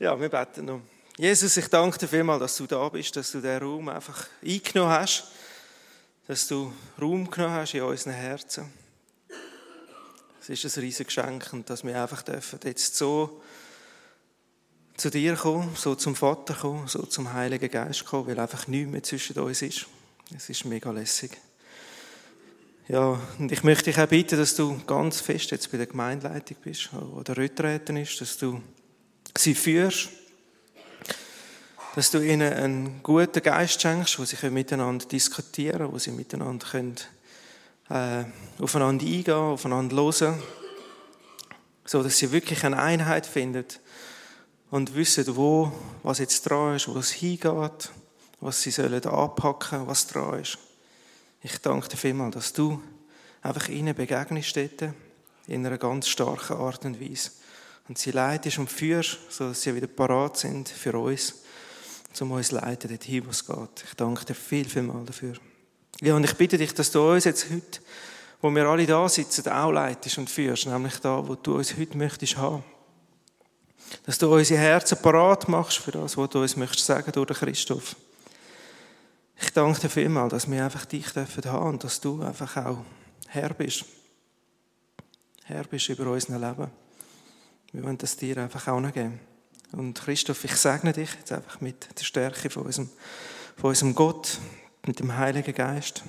Ja, wir beten noch. Jesus, ich danke dir vielmals, dass du da bist, dass du diesen Raum einfach eingenommen hast, dass du Raum genommen hast in unseren Herzen. Es ist ein riesiges Geschenk dass wir einfach dürfen jetzt so zu dir kommen, so zum Vater kommen, so zum Heiligen Geist kommen, weil einfach nichts mehr zwischen uns ist. Es ist mega lässig. Ja, und ich möchte dich auch bitten, dass du ganz fest jetzt bei der Gemeindeleitung bist, wo der Rücktreten ist, dass du sie führst, dass du ihnen einen guten Geist schenkst, wo sie miteinander diskutieren können, wo sie miteinander können, äh, aufeinander eingehen, aufeinander hören, so dass sie wirklich eine Einheit finden und wissen, wo, was jetzt dran ist, wo es hingeht, was sie sollen anpacken, was dran ist. Ich danke dir vielmals, dass du einfach ihnen begegnest dort, in einer ganz starken Art und Weise und sie leitest und führst, sodass sie wieder parat sind für uns, um uns zu leiten, dorthin, wo es geht. Ich danke dir viel, viel mal dafür. Ja, und ich bitte dich, dass du uns jetzt heute, wo wir alle da sitzen, auch leitest und führst, nämlich da, wo du uns heute möchtest haben. Dass du unsere Herzen parat machst für das, was du uns möchtest sagen durch Christoph. Ich danke dir vielmals, dass wir einfach dich dürfen haben und dass du einfach auch Herr bist. Herr bist über unser Leben. Wir wollen das dir einfach auch noch geben. Und Christoph, ich segne dich jetzt einfach mit der Stärke von unserem, von unserem Gott, mit dem Heiligen Geist.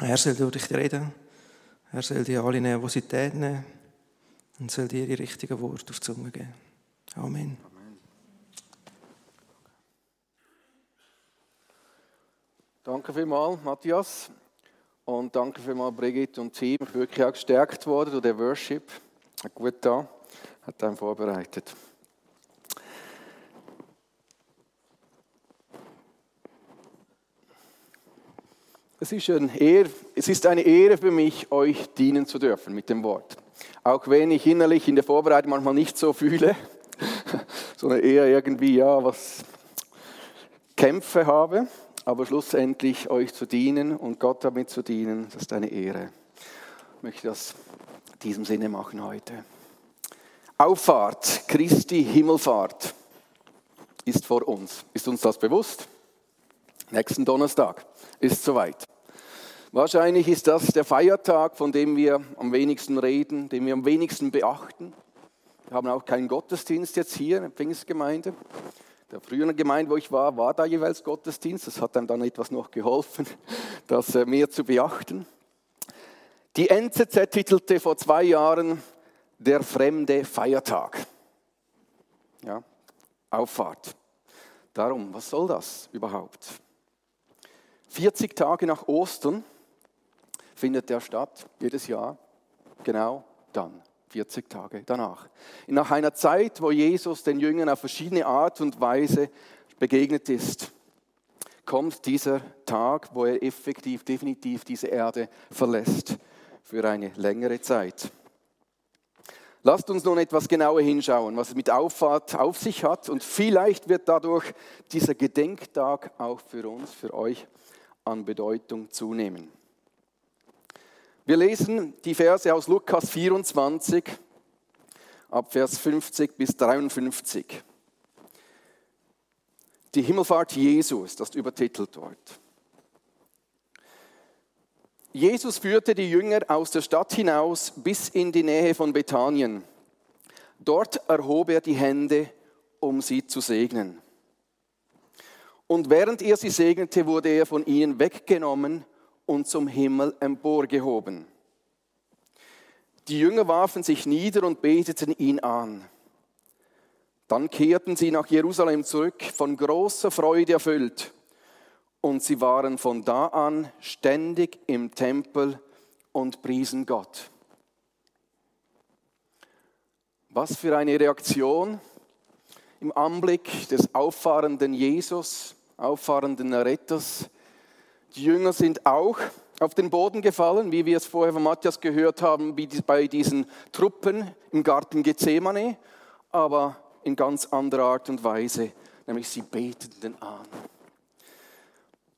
Er soll durch dich reden. Er soll dir alle Nervosität nehmen und soll dir die richtigen Worte auf die Zunge geben. Amen. Danke vielmals, Matthias. Und danke vielmals, Brigitte und Team. Ich bin wirklich auch gestärkt worden durch den Worship. Gut da hat einen vorbereitet. Es ist, Ehre, es ist eine Ehre für mich, euch dienen zu dürfen mit dem Wort. Auch wenn ich innerlich in der Vorbereitung manchmal nicht so fühle, sondern eher irgendwie, ja, was Kämpfe habe, aber schlussendlich euch zu dienen und Gott damit zu dienen, das ist eine Ehre. Ich möchte das in diesem Sinne machen heute. Auffahrt, Christi Himmelfahrt ist vor uns. Ist uns das bewusst? Nächsten Donnerstag ist soweit. Wahrscheinlich ist das der Feiertag, von dem wir am wenigsten reden, den wir am wenigsten beachten. Wir haben auch keinen Gottesdienst jetzt hier in der Pfingstgemeinde. Der früheren Gemeinde, wo ich war, war da jeweils Gottesdienst. Das hat einem dann etwas noch geholfen, das äh, mehr zu beachten. Die NZZ titelte vor zwei Jahren der fremde Feiertag. Ja, Auffahrt. Darum, was soll das überhaupt? 40 Tage nach Ostern findet der statt, jedes Jahr, genau dann, 40 Tage danach. Nach einer Zeit, wo Jesus den Jüngern auf verschiedene Art und Weise begegnet ist, kommt dieser Tag, wo er effektiv, definitiv diese Erde verlässt für eine längere Zeit. Lasst uns nun etwas genauer hinschauen, was es mit Auffahrt auf sich hat. Und vielleicht wird dadurch dieser Gedenktag auch für uns, für euch an Bedeutung zunehmen. Wir lesen die Verse aus Lukas 24 ab Vers 50 bis 53. Die Himmelfahrt Jesu ist das übertitelt dort. Jesus führte die Jünger aus der Stadt hinaus bis in die Nähe von Bethanien. Dort erhob er die Hände, um sie zu segnen. Und während er sie segnete, wurde er von ihnen weggenommen und zum Himmel emporgehoben. Die Jünger warfen sich nieder und beteten ihn an. Dann kehrten sie nach Jerusalem zurück, von großer Freude erfüllt und sie waren von da an ständig im Tempel und priesen Gott. Was für eine Reaktion im Anblick des auffahrenden Jesus, auffahrenden Retters. Die Jünger sind auch auf den Boden gefallen, wie wir es vorher von Matthias gehört haben, wie bei diesen Truppen im Garten Gethsemane, aber in ganz anderer Art und Weise, nämlich sie beteten an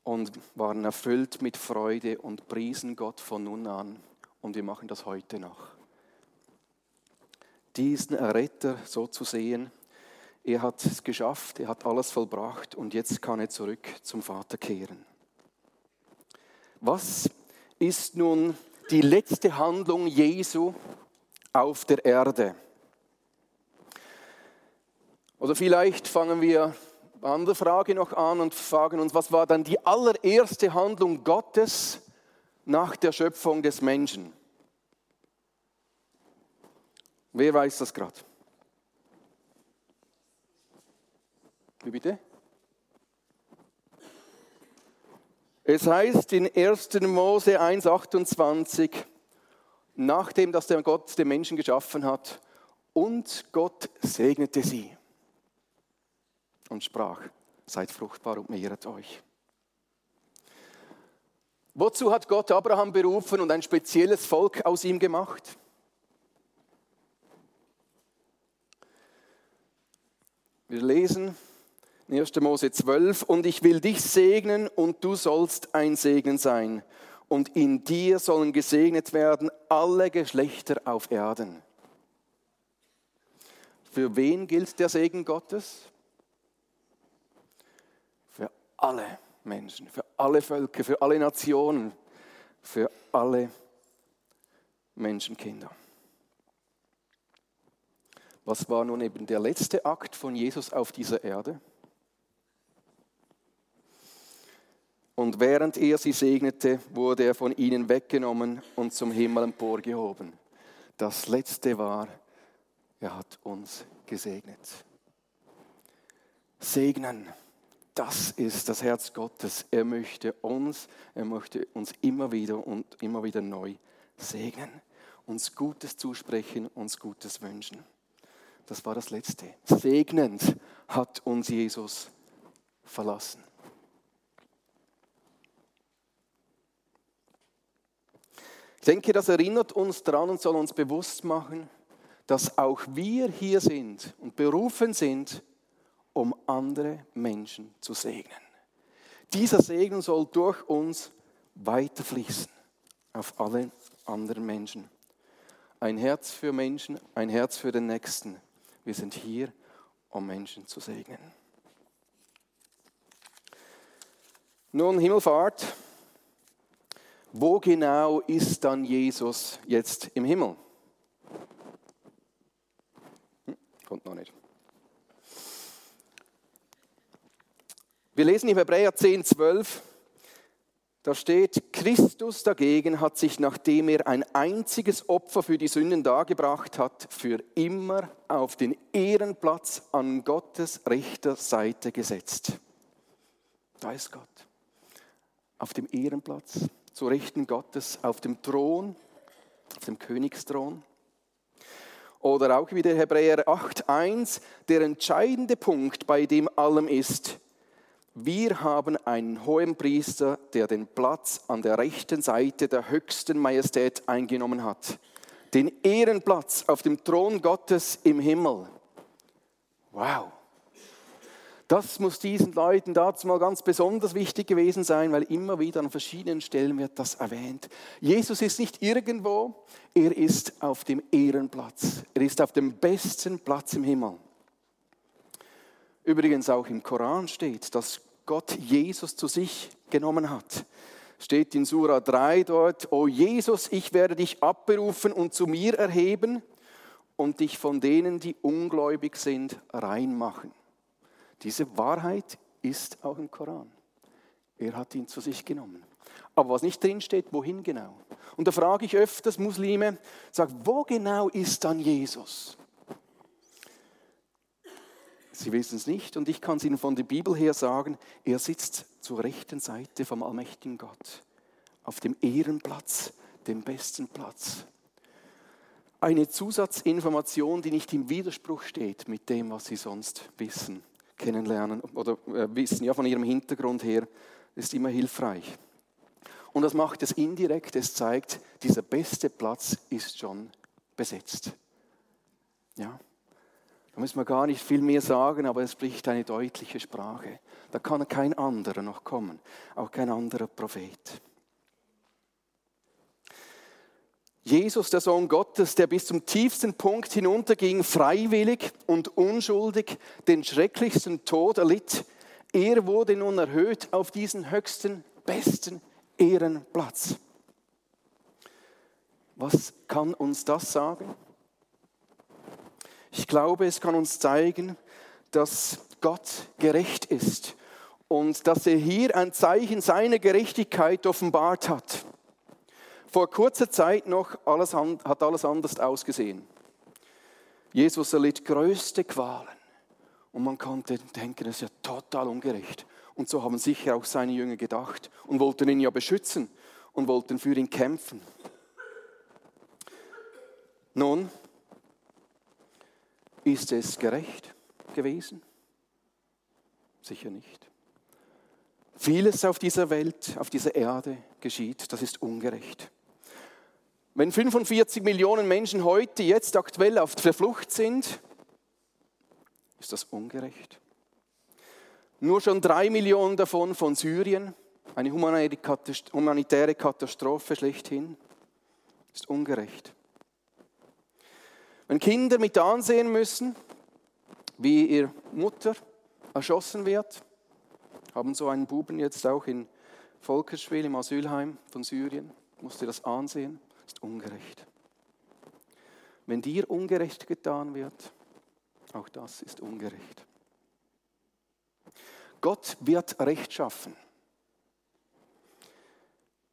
und waren erfüllt mit Freude und priesen Gott von nun an. Und wir machen das heute noch. Diesen Erretter so zu sehen, Er hat es geschafft, er hat alles vollbracht und jetzt kann er zurück zum Vater kehren. Was ist nun die letzte Handlung Jesu auf der Erde? Oder vielleicht fangen wir andere Frage noch an und fragen uns, was war dann die allererste Handlung Gottes nach der Schöpfung des Menschen? Wer weiß das gerade? Wie bitte? Es heißt in 1. Mose 1,28, nachdem dass der Gott den Menschen geschaffen hat, und Gott segnete sie und sprach, seid fruchtbar und mehret euch. Wozu hat Gott Abraham berufen und ein spezielles Volk aus ihm gemacht? Wir lesen 1. Mose 12, und ich will dich segnen und du sollst ein Segen sein. Und in dir sollen gesegnet werden alle Geschlechter auf Erden. Für wen gilt der Segen Gottes? Alle Menschen, für alle Völker, für alle Nationen, für alle Menschenkinder. Was war nun eben der letzte Akt von Jesus auf dieser Erde? Und während er sie segnete, wurde er von ihnen weggenommen und zum Himmel emporgehoben. Das letzte war, er hat uns gesegnet. Segnen, das ist das Herz Gottes. Er möchte uns, er möchte uns immer wieder und immer wieder neu segnen, uns Gutes zusprechen, uns Gutes wünschen. Das war das Letzte. Segnend hat uns Jesus verlassen. Ich denke, das erinnert uns daran und soll uns bewusst machen, dass auch wir hier sind und berufen sind, um andere Menschen zu segnen. Dieser Segen soll durch uns weiterfließen auf alle anderen Menschen. Ein Herz für Menschen, ein Herz für den Nächsten. Wir sind hier, um Menschen zu segnen. Nun, Himmelfahrt wo genau ist dann Jesus jetzt im Himmel? Hm, kommt noch nicht. Wir lesen in Hebräer 10, 12, da steht, Christus dagegen hat sich, nachdem er ein einziges Opfer für die Sünden dargebracht hat, für immer auf den Ehrenplatz an Gottes rechter Seite gesetzt. Da ist Gott, auf dem Ehrenplatz zu Rechten Gottes auf dem Thron, auf dem Königsthron. Oder auch wieder Hebräer 8.1, der entscheidende Punkt bei dem allem ist, wir haben einen hohen Priester, der den Platz an der rechten Seite der höchsten Majestät eingenommen hat. Den Ehrenplatz auf dem Thron Gottes im Himmel. Wow. Das muss diesen Leuten dazu mal ganz besonders wichtig gewesen sein, weil immer wieder an verschiedenen Stellen wird das erwähnt. Jesus ist nicht irgendwo, er ist auf dem Ehrenplatz. Er ist auf dem besten Platz im Himmel. Übrigens auch im Koran steht, dass Gott Jesus zu sich genommen hat. Steht in Sura 3 dort, O Jesus, ich werde dich abberufen und zu mir erheben und dich von denen, die ungläubig sind, reinmachen. Diese Wahrheit ist auch im Koran. Er hat ihn zu sich genommen. Aber was nicht drin steht, wohin genau? Und da frage ich öfters Muslime, sag, wo genau ist dann Jesus? Sie wissen es nicht und ich kann es Ihnen von der Bibel her sagen, er sitzt zur rechten Seite vom allmächtigen Gott, auf dem Ehrenplatz, dem besten Platz. Eine Zusatzinformation, die nicht im Widerspruch steht mit dem, was Sie sonst wissen kennenlernen oder äh, wissen, ja, von ihrem Hintergrund her, ist immer hilfreich. Und das macht es indirekt, es zeigt, dieser beste Platz ist schon besetzt. Ja. Da muss man gar nicht viel mehr sagen, aber es spricht eine deutliche Sprache. Da kann kein anderer noch kommen, auch kein anderer Prophet. Jesus, der Sohn Gottes, der bis zum tiefsten Punkt hinunterging, freiwillig und unschuldig den schrecklichsten Tod erlitt, er wurde nun erhöht auf diesen höchsten, besten Ehrenplatz. Was kann uns das sagen? Ich glaube, es kann uns zeigen, dass Gott gerecht ist und dass er hier ein Zeichen seiner Gerechtigkeit offenbart hat. Vor kurzer Zeit noch alles, hat alles anders ausgesehen. Jesus erlitt größte Qualen und man konnte denken, das ist ja total ungerecht. Und so haben sicher auch seine Jünger gedacht und wollten ihn ja beschützen und wollten für ihn kämpfen. Nun, ist es gerecht gewesen? Sicher nicht. Vieles auf dieser Welt, auf dieser Erde geschieht, das ist ungerecht. Wenn 45 Millionen Menschen heute, jetzt aktuell auf der Flucht sind, ist das ungerecht. Nur schon drei Millionen davon von Syrien, eine humanitäre Katastrophe schlechthin, ist ungerecht. Wenn Kinder mit ansehen müssen, wie ihr Mutter erschossen wird, haben so einen Buben jetzt auch in Volkerswil im Asylheim von Syrien, musste das ansehen, ist ungerecht. Wenn dir ungerecht getan wird, auch das ist ungerecht. Gott wird Recht schaffen.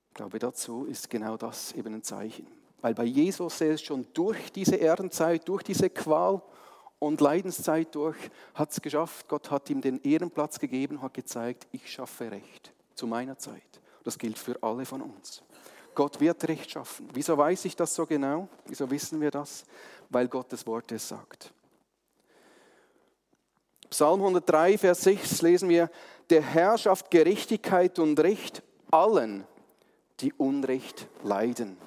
Ich glaube, dazu ist genau das eben ein Zeichen. Weil bei Jesus er ist schon durch diese Ehrenzeit, durch diese Qual und Leidenszeit durch, hat es geschafft. Gott hat ihm den Ehrenplatz gegeben, hat gezeigt, ich schaffe Recht zu meiner Zeit. Das gilt für alle von uns. Gott wird Recht schaffen. Wieso weiß ich das so genau? Wieso wissen wir das? Weil Gottes Wort es sagt. Psalm 103, Vers 6 lesen wir, der Herr schafft Gerechtigkeit und Recht allen, die Unrecht leiden.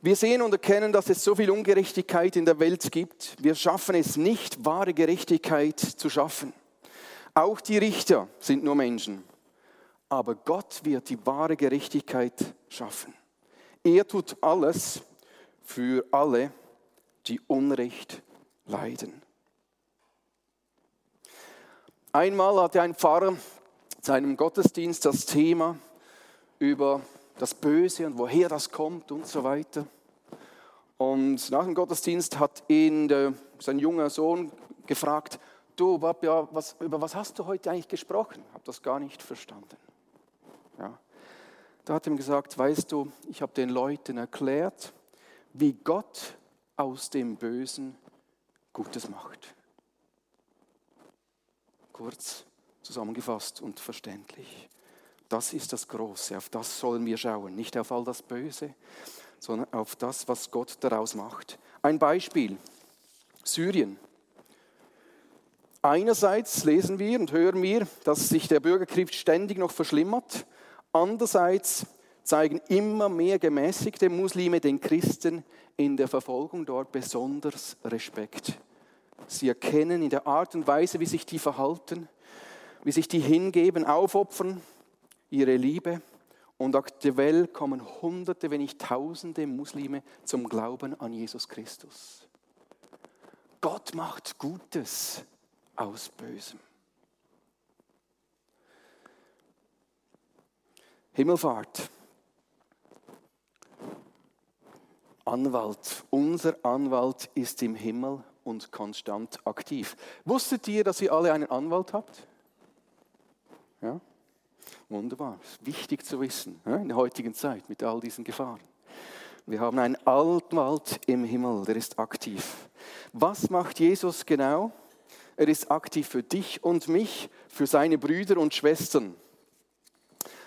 Wir sehen und erkennen, dass es so viel Ungerechtigkeit in der Welt gibt. Wir schaffen es nicht, wahre Gerechtigkeit zu schaffen. Auch die Richter sind nur Menschen. Aber Gott wird die wahre Gerechtigkeit schaffen. Er tut alles für alle, die Unrecht leiden. Einmal hatte ein Pfarrer seinem Gottesdienst das Thema über das Böse und woher das kommt und so weiter. Und nach dem Gottesdienst hat ihn der, sein junger Sohn gefragt, du, Papa, was, über was hast du heute eigentlich gesprochen? Ich habe das gar nicht verstanden. Ja. Da hat ihm gesagt, weißt du, ich habe den Leuten erklärt, wie Gott aus dem Bösen Gutes macht. Kurz zusammengefasst und verständlich. Das ist das Große, auf das sollen wir schauen, nicht auf all das Böse, sondern auf das, was Gott daraus macht. Ein Beispiel, Syrien. Einerseits lesen wir und hören wir, dass sich der Bürgerkrieg ständig noch verschlimmert. Andererseits zeigen immer mehr gemäßigte Muslime den Christen in der Verfolgung dort besonders Respekt. Sie erkennen in der Art und Weise, wie sich die verhalten, wie sich die hingeben, aufopfern, ihre Liebe. Und aktuell kommen Hunderte, wenn nicht Tausende Muslime zum Glauben an Jesus Christus. Gott macht Gutes aus Bösem. Himmelfahrt. Anwalt. Unser Anwalt ist im Himmel und konstant aktiv. Wusstet ihr, dass ihr alle einen Anwalt habt? Ja? Wunderbar. Wichtig zu wissen in der heutigen Zeit mit all diesen Gefahren. Wir haben einen Anwalt im Himmel, der ist aktiv. Was macht Jesus genau? Er ist aktiv für dich und mich, für seine Brüder und Schwestern.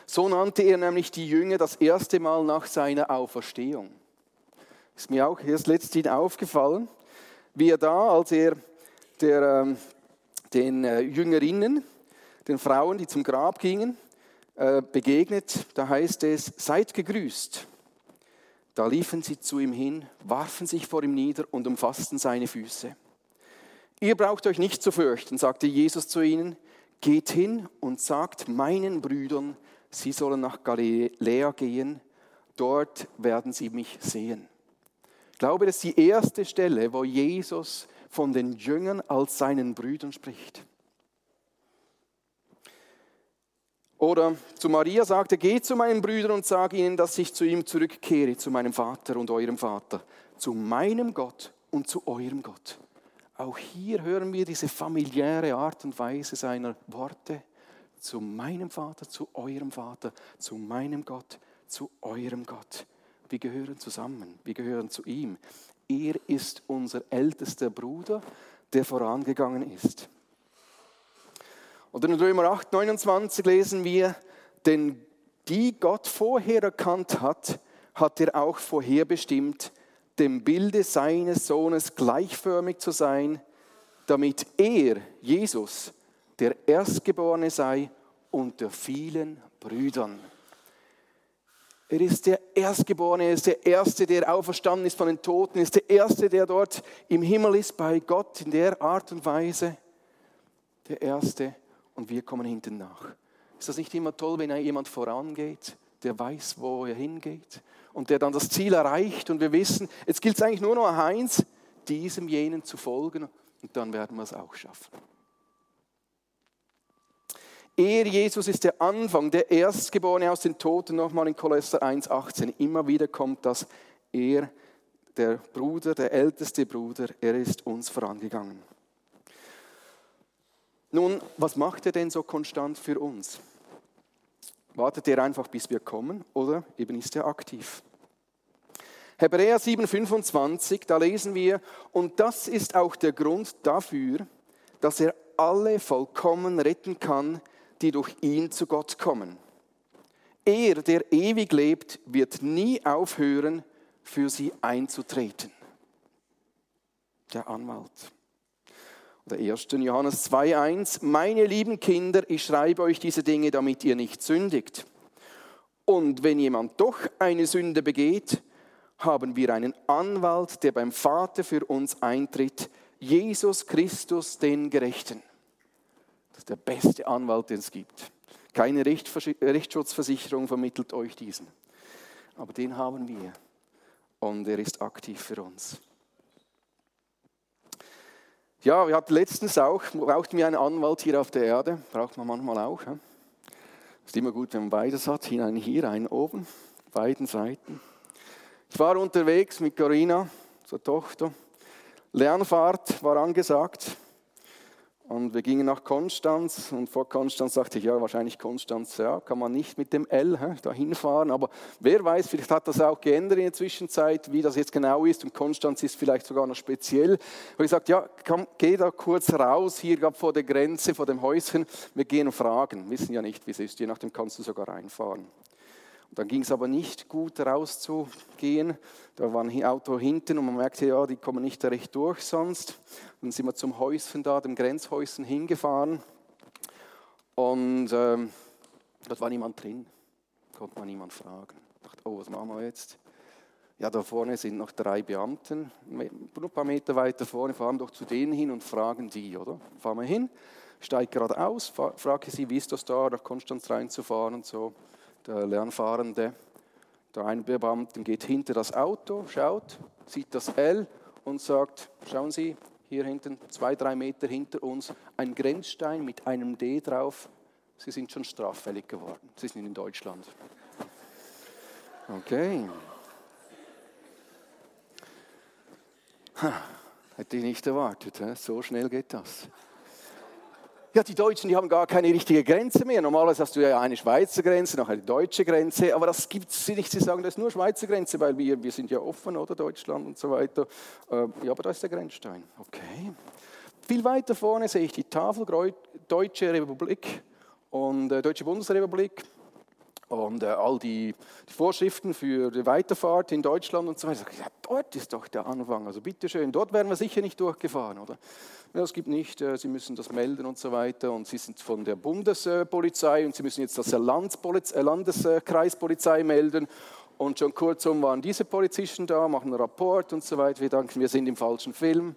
So nannte er nämlich die Jünger das erste Mal nach seiner Auferstehung. Ist mir auch erst letztens aufgefallen, wie er da, als er der, ähm, den äh, Jüngerinnen, den Frauen, die zum Grab gingen, begegnet, da heißt es, seid gegrüßt. Da liefen sie zu ihm hin, warfen sich vor ihm nieder und umfassten seine Füße. Ihr braucht euch nicht zu fürchten, sagte Jesus zu ihnen, geht hin und sagt meinen Brüdern, sie sollen nach Galiläa gehen, Dort werden sie mich sehen. Ich glaube, das ist die erste Stelle, wo Jesus von den Jüngern als seinen Brüdern spricht. Oder zu Maria sagte, geht zu meinen Brüdern und sage ihnen, dass ich zu ihm zurückkehre, zu meinem Vater und eurem Vater, zu meinem Gott und zu eurem Gott. Auch hier hören wir diese familiäre Art und Weise seiner Worte. Zu meinem Vater, zu eurem Vater, zu meinem Gott, zu eurem Gott. Wir gehören zusammen, wir gehören zu ihm. Er ist unser ältester Bruder, der vorangegangen ist. Und in Römer 8, 29 lesen wir, denn die Gott vorher erkannt hat, hat er auch vorherbestimmt, dem Bilde seines Sohnes gleichförmig zu sein, damit er, Jesus, der Erstgeborene sei unter vielen Brüdern. Er ist der Erstgeborene, er ist der Erste, der auferstanden ist von den Toten, er ist der Erste, der dort im Himmel ist bei Gott in der Art und Weise. Der Erste und wir kommen hinten nach. Ist das nicht immer toll, wenn jemand vorangeht, der weiß, wo er hingeht und der dann das Ziel erreicht und wir wissen, jetzt gilt es eigentlich nur noch eins, diesem jenen zu folgen und dann werden wir es auch schaffen. Er, Jesus, ist der Anfang, der Erstgeborene aus den Toten, nochmal in Kolosser 1,18. Immer wieder kommt das, er, der Bruder, der älteste Bruder, er ist uns vorangegangen. Nun, was macht er denn so konstant für uns? Wartet er einfach, bis wir kommen oder eben ist er aktiv? Hebräer 7:25, da lesen wir, und das ist auch der Grund dafür, dass er alle vollkommen retten kann, die durch ihn zu Gott kommen. Er, der ewig lebt, wird nie aufhören, für sie einzutreten. Der Anwalt. Der 1. Johannes 2.1, meine lieben Kinder, ich schreibe euch diese Dinge, damit ihr nicht sündigt. Und wenn jemand doch eine Sünde begeht, haben wir einen Anwalt, der beim Vater für uns eintritt, Jesus Christus, den Gerechten. Das ist der beste Anwalt, den es gibt. Keine Rechtsschutzversicherung vermittelt euch diesen. Aber den haben wir. Und er ist aktiv für uns. Ja, wir hatten letztens auch, brauchten wir einen Anwalt hier auf der Erde, braucht man manchmal auch. Ja? Ist immer gut, wenn man beides hat, einen hier, einen oben, beiden Seiten. Ich war unterwegs mit Corinna, zur Tochter. Lernfahrt war angesagt. Und wir gingen nach Konstanz und vor Konstanz dachte ich, ja, wahrscheinlich Konstanz, ja, kann man nicht mit dem L hä, dahin fahren. Aber wer weiß, vielleicht hat das auch geändert in der Zwischenzeit, wie das jetzt genau ist. Und Konstanz ist vielleicht sogar noch speziell. Und ich sagte, ja, komm, geh da kurz raus, hier gab vor der Grenze, vor dem Häuschen. Wir gehen fragen. Wissen ja nicht, wie es ist. Je nachdem kannst du sogar reinfahren. Dann ging es aber nicht gut rauszugehen. Da war ein Auto hinten und man merkte, ja, die kommen nicht recht durch sonst. Dann sind wir zum Häuschen da, dem Grenzhäuschen hingefahren. Und ähm, dort war niemand drin. Konnte man niemand fragen. Ich dachte, oh, was machen wir jetzt? Ja, da vorne sind noch drei Beamten. Ein paar Meter weiter vorne fahren doch zu denen hin und fragen die, oder? Fahren wir hin, steigt gerade aus, frage sie, wie ist das da, nach Konstanz reinzufahren und so der Lernfahrende, der Einbeamten geht hinter das Auto, schaut, sieht das L und sagt, schauen Sie, hier hinten, zwei, drei Meter hinter uns, ein Grenzstein mit einem D drauf. Sie sind schon straffällig geworden. Sie sind in Deutschland. Okay. Hätte ich nicht erwartet. So schnell geht das ja, die Deutschen, die haben gar keine richtige Grenze mehr. Normalerweise hast du ja eine Schweizer Grenze, noch eine deutsche Grenze, aber das gibt es nicht. Sie sagen, das ist nur Schweizer Grenze, weil wir, wir sind ja offen, oder Deutschland und so weiter. Äh, ja, aber da ist der Grenzstein. Okay. Viel weiter vorne sehe ich die Tafel Deutsche Republik und äh, Deutsche Bundesrepublik und äh, all die, die, Vorschriften für die Weiterfahrt in Deutschland und so weiter. Ja, dort ist doch der Anfang. Also bitteschön, dort werden wir sicher nicht durchgefahren, oder? Ja, es gibt nicht, äh, Sie müssen das melden und so weiter. Und Sie sind von der Bundespolizei und Sie müssen jetzt das äh, Landeskreispolizei melden. Und schon kurzum waren diese Polizisten da, machen einen Rapport und so weiter. Wir denken, wir sind im falschen Film.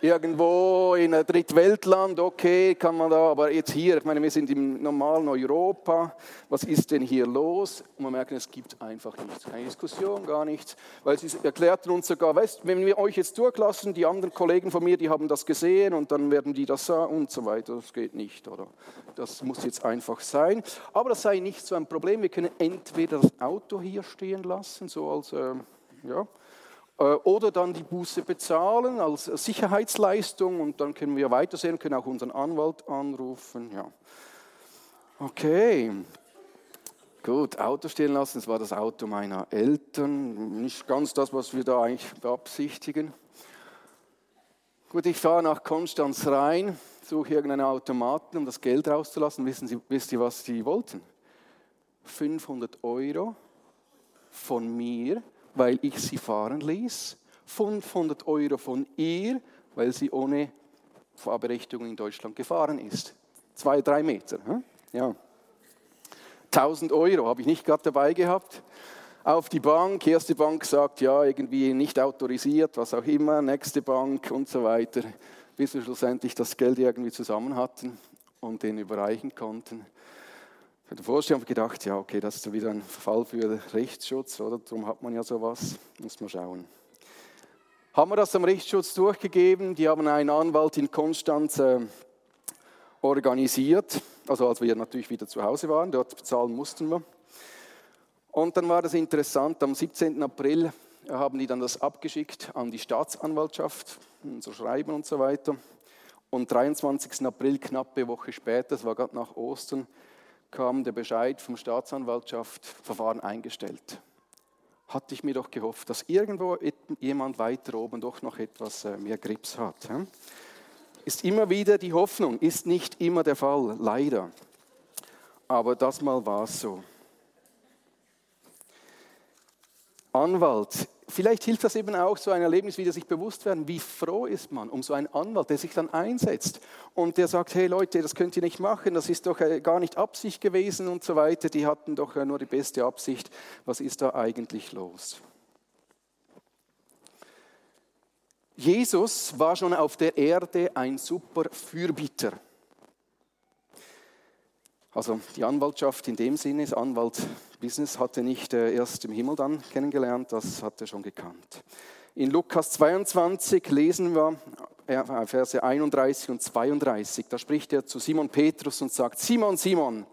Irgendwo in einem Drittweltland, okay, kann man da, aber jetzt hier, ich meine, wir sind im normalen Europa, was ist denn hier los? Und man merkt, es gibt einfach nichts, keine Diskussion, gar nichts, weil sie erklärten uns sogar, weißt, wenn wir euch jetzt durchlassen, die anderen Kollegen von mir, die haben das gesehen und dann werden die das sagen und so weiter, das geht nicht, oder? Das muss jetzt einfach sein, aber das sei nicht so ein Problem, wir können entweder das Auto hier stehen lassen, so als, äh, ja, oder dann die Buße bezahlen als Sicherheitsleistung und dann können wir weitersehen, können auch unseren Anwalt anrufen. Ja. Okay, gut, Auto stehen lassen, das war das Auto meiner Eltern, nicht ganz das, was wir da eigentlich beabsichtigen. Gut, ich fahre nach Konstanz rein, suche irgendeinen Automaten, um das Geld rauszulassen. Wissen Sie, wisst ihr, was die wollten? 500 Euro von mir weil ich sie fahren ließ, 500 Euro von ihr, weil sie ohne Fahrberechtigung in Deutschland gefahren ist. Zwei, drei Meter. Hm? Ja. 1000 Euro habe ich nicht gerade dabei gehabt. Auf die Bank, erste Bank sagt, ja, irgendwie nicht autorisiert, was auch immer, nächste Bank und so weiter, bis wir schlussendlich das Geld irgendwie zusammen hatten und den überreichen konnten. Vorstellung habe ich gedacht, ja, okay, das ist wieder ein Fall für Rechtsschutz, oder? Darum hat man ja sowas. Muss man schauen. Haben wir das am Rechtsschutz durchgegeben? Die haben einen Anwalt in Konstanz äh, organisiert, also als wir natürlich wieder zu Hause waren, dort bezahlen mussten wir. Und dann war das interessant, am 17. April haben die dann das abgeschickt an die Staatsanwaltschaft, so Schreiben und so weiter. Und 23. April, knappe Woche später, das war gerade nach Ostern, kam der Bescheid vom Staatsanwaltschaft, Verfahren eingestellt. Hatte ich mir doch gehofft, dass irgendwo jemand weiter oben doch noch etwas äh, mehr Grips hat. Ist immer wieder die Hoffnung, ist nicht immer der Fall, leider. Aber das mal war es so. Anwalt vielleicht hilft das eben auch, so ein Erlebnis wieder sich bewusst werden, wie froh ist man um so einen Anwalt, der sich dann einsetzt und der sagt, hey Leute, das könnt ihr nicht machen, das ist doch äh, gar nicht Absicht gewesen und so weiter, die hatten doch äh, nur die beste Absicht, was ist da eigentlich los? Jesus war schon auf der Erde ein super Fürbitter. Also die Anwaltschaft in dem Sinne, das Anwalt-Business hatte nicht äh, erst im Himmel dann kennengelernt, das hat er schon gekannt. In Lukas 22 lesen wir äh, Verse 31 und 32, da spricht er zu Simon Petrus und sagt, Simon, Simon,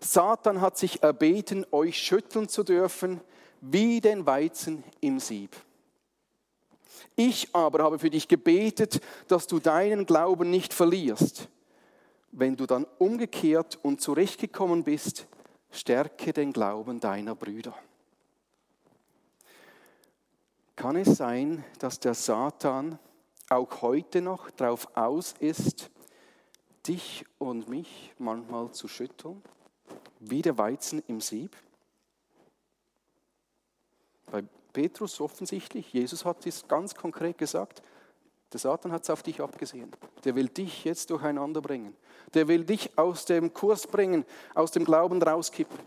Satan hat sich erbeten, euch schütteln zu dürfen, wie den Weizen im Sieb. Ich aber habe für dich gebetet, dass du deinen Glauben nicht verlierst wenn du dann umgekehrt und zurechtgekommen bist, stärke den Glauben deiner Brüder. Kann es sein, dass der Satan auch heute noch darauf aus ist, dich und mich manchmal zu schütteln, wie der Weizen im Sieb? Bei Petrus offensichtlich, Jesus hat es ganz konkret gesagt, der Satan hat es auf dich abgesehen. Der will dich jetzt durcheinander bringen. Der will dich aus dem Kurs bringen, aus dem Glauben rauskippen.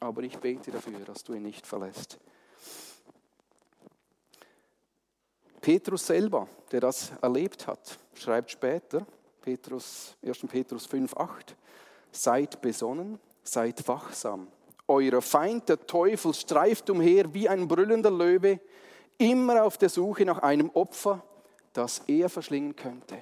Aber ich bete dafür, dass du ihn nicht verlässt. Petrus selber, der das erlebt hat, schreibt später, Petrus, 1. Petrus 5,8, seid besonnen, seid wachsam. Euer Feind, der Teufel, streift umher wie ein brüllender Löwe, immer auf der Suche nach einem Opfer, das er verschlingen könnte.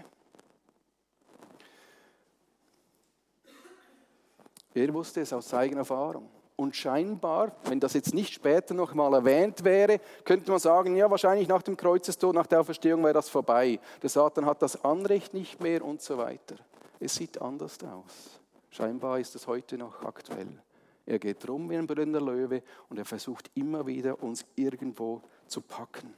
Er wusste es aus eigener Erfahrung. Und scheinbar, wenn das jetzt nicht später noch mal erwähnt wäre, könnte man sagen, ja, wahrscheinlich nach dem Kreuzestod, nach der Auferstehung wäre das vorbei. Der Satan hat das Anrecht nicht mehr und so weiter. Es sieht anders aus. Scheinbar ist es heute noch aktuell. Er geht rum wie ein brüllender Löwe und er versucht immer wieder, uns irgendwo zu packen.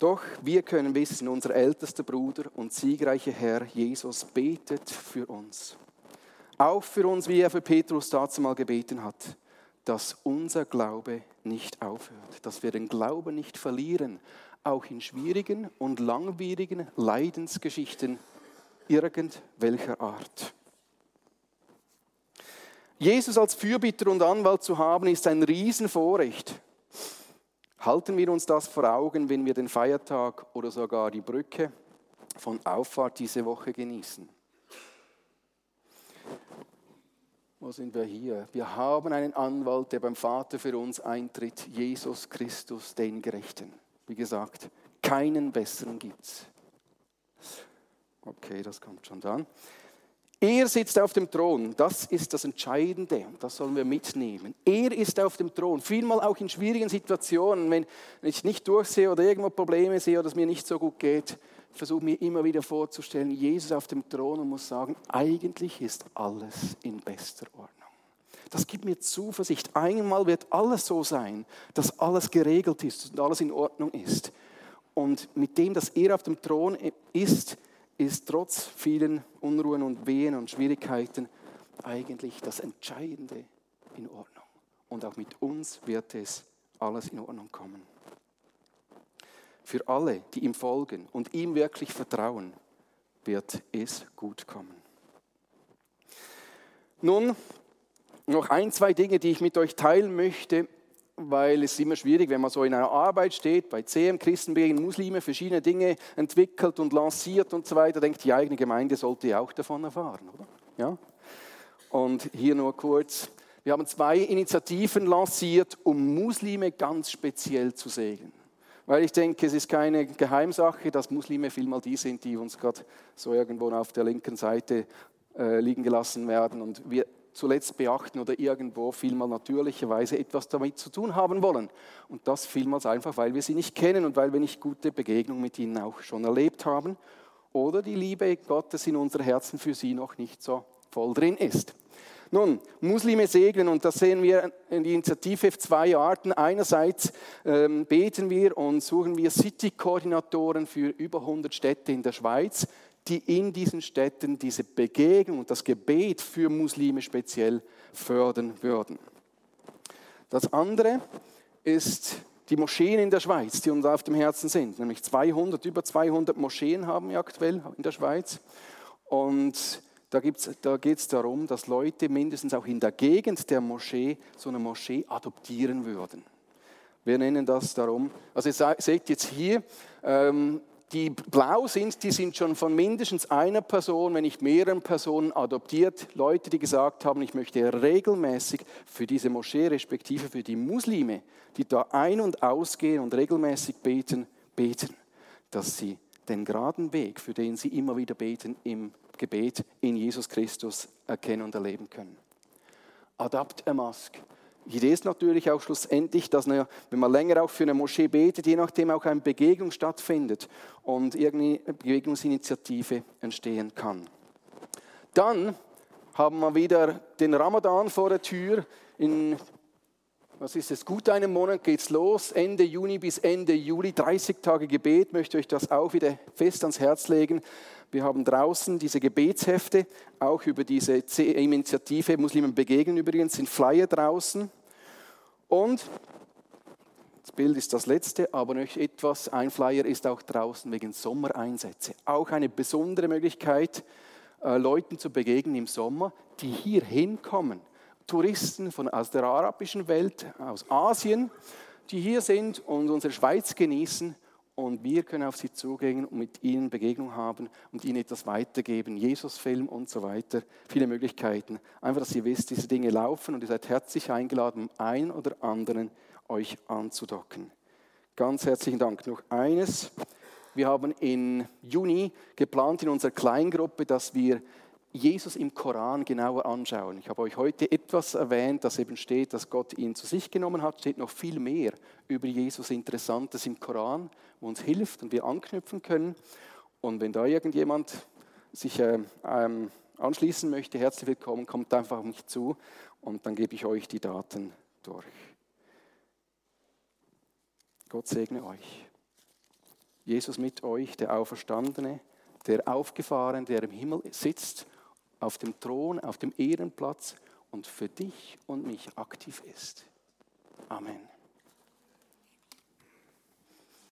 Doch wir können wissen, unser ältester Bruder und siegreicher Herr Jesus betet für uns. Auch für uns, wie er für Petrus dazu mal gebeten hat, dass unser Glaube nicht aufhört, dass wir den Glauben nicht verlieren, auch in schwierigen und langwierigen Leidensgeschichten irgendwelcher Art. Jesus als Fürbitter und Anwalt zu haben, ist ein Riesenvorrecht. Halten wir uns das vor Augen, wenn wir den Feiertag oder sogar die Brücke von Auffahrt diese Woche genießen. Wo sind wir hier? Wir haben einen Anwalt, der beim Vater für uns eintritt, Jesus Christus, den Gerechten. Wie gesagt, keinen besseren gibt es. Okay, das kommt schon dann. Er sitzt auf dem Thron, das ist das Entscheidende, das sollen wir mitnehmen. Er ist auf dem Thron, vielmal auch in schwierigen Situationen, wenn ich nicht durchsehe oder irgendwo Probleme sehe oder es mir nicht so gut geht, versuche mir immer wieder vorzustellen, Jesus auf dem Thron und muss sagen, eigentlich ist alles in bester Ordnung. Das gibt mir Zuversicht. Einmal wird alles so sein, dass alles geregelt ist und alles in Ordnung ist. Und mit dem, dass er auf dem Thron ist, ist trotz vielen Unruhen und Wehen und Schwierigkeiten eigentlich das Entscheidende in Ordnung. Und auch mit uns wird es alles in Ordnung kommen. Für alle, die ihm folgen und ihm wirklich vertrauen, wird es gut kommen. Nun, noch ein, zwei Dinge, die ich mit euch teilen möchte, weil es ist immer schwierig, wenn man so in einer Arbeit steht, bei CM, Christenbeginn, Muslime, verschiedene Dinge entwickelt und lanciert und so weiter, denkt, die eigene Gemeinde sollte ja auch davon erfahren, oder? Ja? Und hier nur kurz, wir haben zwei Initiativen lanciert, um Muslime ganz speziell zu segnen. Weil ich denke, es ist keine Geheimsache, dass Muslime vielmal die sind, die uns gerade so irgendwo auf der linken Seite äh, liegen gelassen werden. Und wir zuletzt beachten oder irgendwo vielmal natürlicherweise etwas damit zu tun haben wollen. Und das vielmals einfach, weil wir sie nicht kennen und weil wir nicht gute Begegnungen mit ihnen auch schon erlebt haben oder die Liebe Gottes in unser Herzen für sie noch nicht so voll drin ist. Nun, Muslime segnen, und das sehen wir in der Initiative zwei Arten. Einerseits ähm, beten wir und suchen wir City-Koordinatoren für über 100 Städte in der Schweiz, die in diesen Städten diese Begegnung und das Gebet für Muslime speziell fördern würden. Das andere ist die Moscheen in der Schweiz, die uns auf dem Herzen sind. Nämlich 200, über 200 Moscheen haben wir aktuell in der Schweiz. Und da, da geht es darum, dass Leute mindestens auch in der Gegend der Moschee so eine Moschee adoptieren würden. Wir nennen das darum, also ihr seht jetzt hier, ähm, die blau sind, die sind schon von mindestens einer Person, wenn nicht mehreren Personen adoptiert. Leute, die gesagt haben, ich möchte regelmäßig für diese Moschee, respektive für die Muslime, die da ein- und ausgehen und regelmäßig beten, beten, dass sie den geraden Weg, für den sie immer wieder beten, im Gebet in Jesus Christus erkennen und erleben können. Adapt a Mask die Idee ist natürlich auch schlussendlich, dass, wenn man länger auch für eine Moschee betet, je nachdem auch eine Begegnung stattfindet und irgendeine Begegnungsinitiative entstehen kann. Dann haben wir wieder den Ramadan vor der Tür. In, was ist es, gut einen Monat geht es los, Ende Juni bis Ende Juli, 30 Tage Gebet, möchte euch das auch wieder fest ans Herz legen. Wir haben draußen diese Gebetshefte, auch über diese Initiative Muslimen begegnen übrigens, sind Flyer draußen. Und das Bild ist das letzte, aber noch etwas, ein Flyer ist auch draußen wegen Sommereinsätze. Auch eine besondere Möglichkeit, äh, Leuten zu begegnen im Sommer, die hier hinkommen. Touristen von, aus der arabischen Welt, aus Asien, die hier sind und unsere Schweiz genießen und wir können auf sie zugehen und mit ihnen Begegnung haben und ihnen etwas weitergeben, Jesus-Film und so weiter, viele Möglichkeiten. Einfach, dass ihr wisst, diese Dinge laufen und ihr seid herzlich eingeladen, um einen oder anderen euch anzudocken. Ganz herzlichen Dank. Noch eines. Wir haben im Juni geplant in unserer Kleingruppe, dass wir Jesus im Koran genauer anschauen. Ich habe euch heute etwas erwähnt, das eben steht, dass Gott ihn zu sich genommen hat. Steht noch viel mehr über Jesus Interessantes im Koran, wo uns hilft und wir anknüpfen können. Und wenn da irgendjemand sich äh, ähm, anschließen möchte, herzlich willkommen, kommt einfach auf mich zu und dann gebe ich euch die Daten durch. Gott segne euch. Jesus mit euch, der Auferstandene, der Aufgefahren, der im Himmel sitzt auf dem Thron, auf dem Ehrenplatz und für dich und mich aktiv ist. Amen.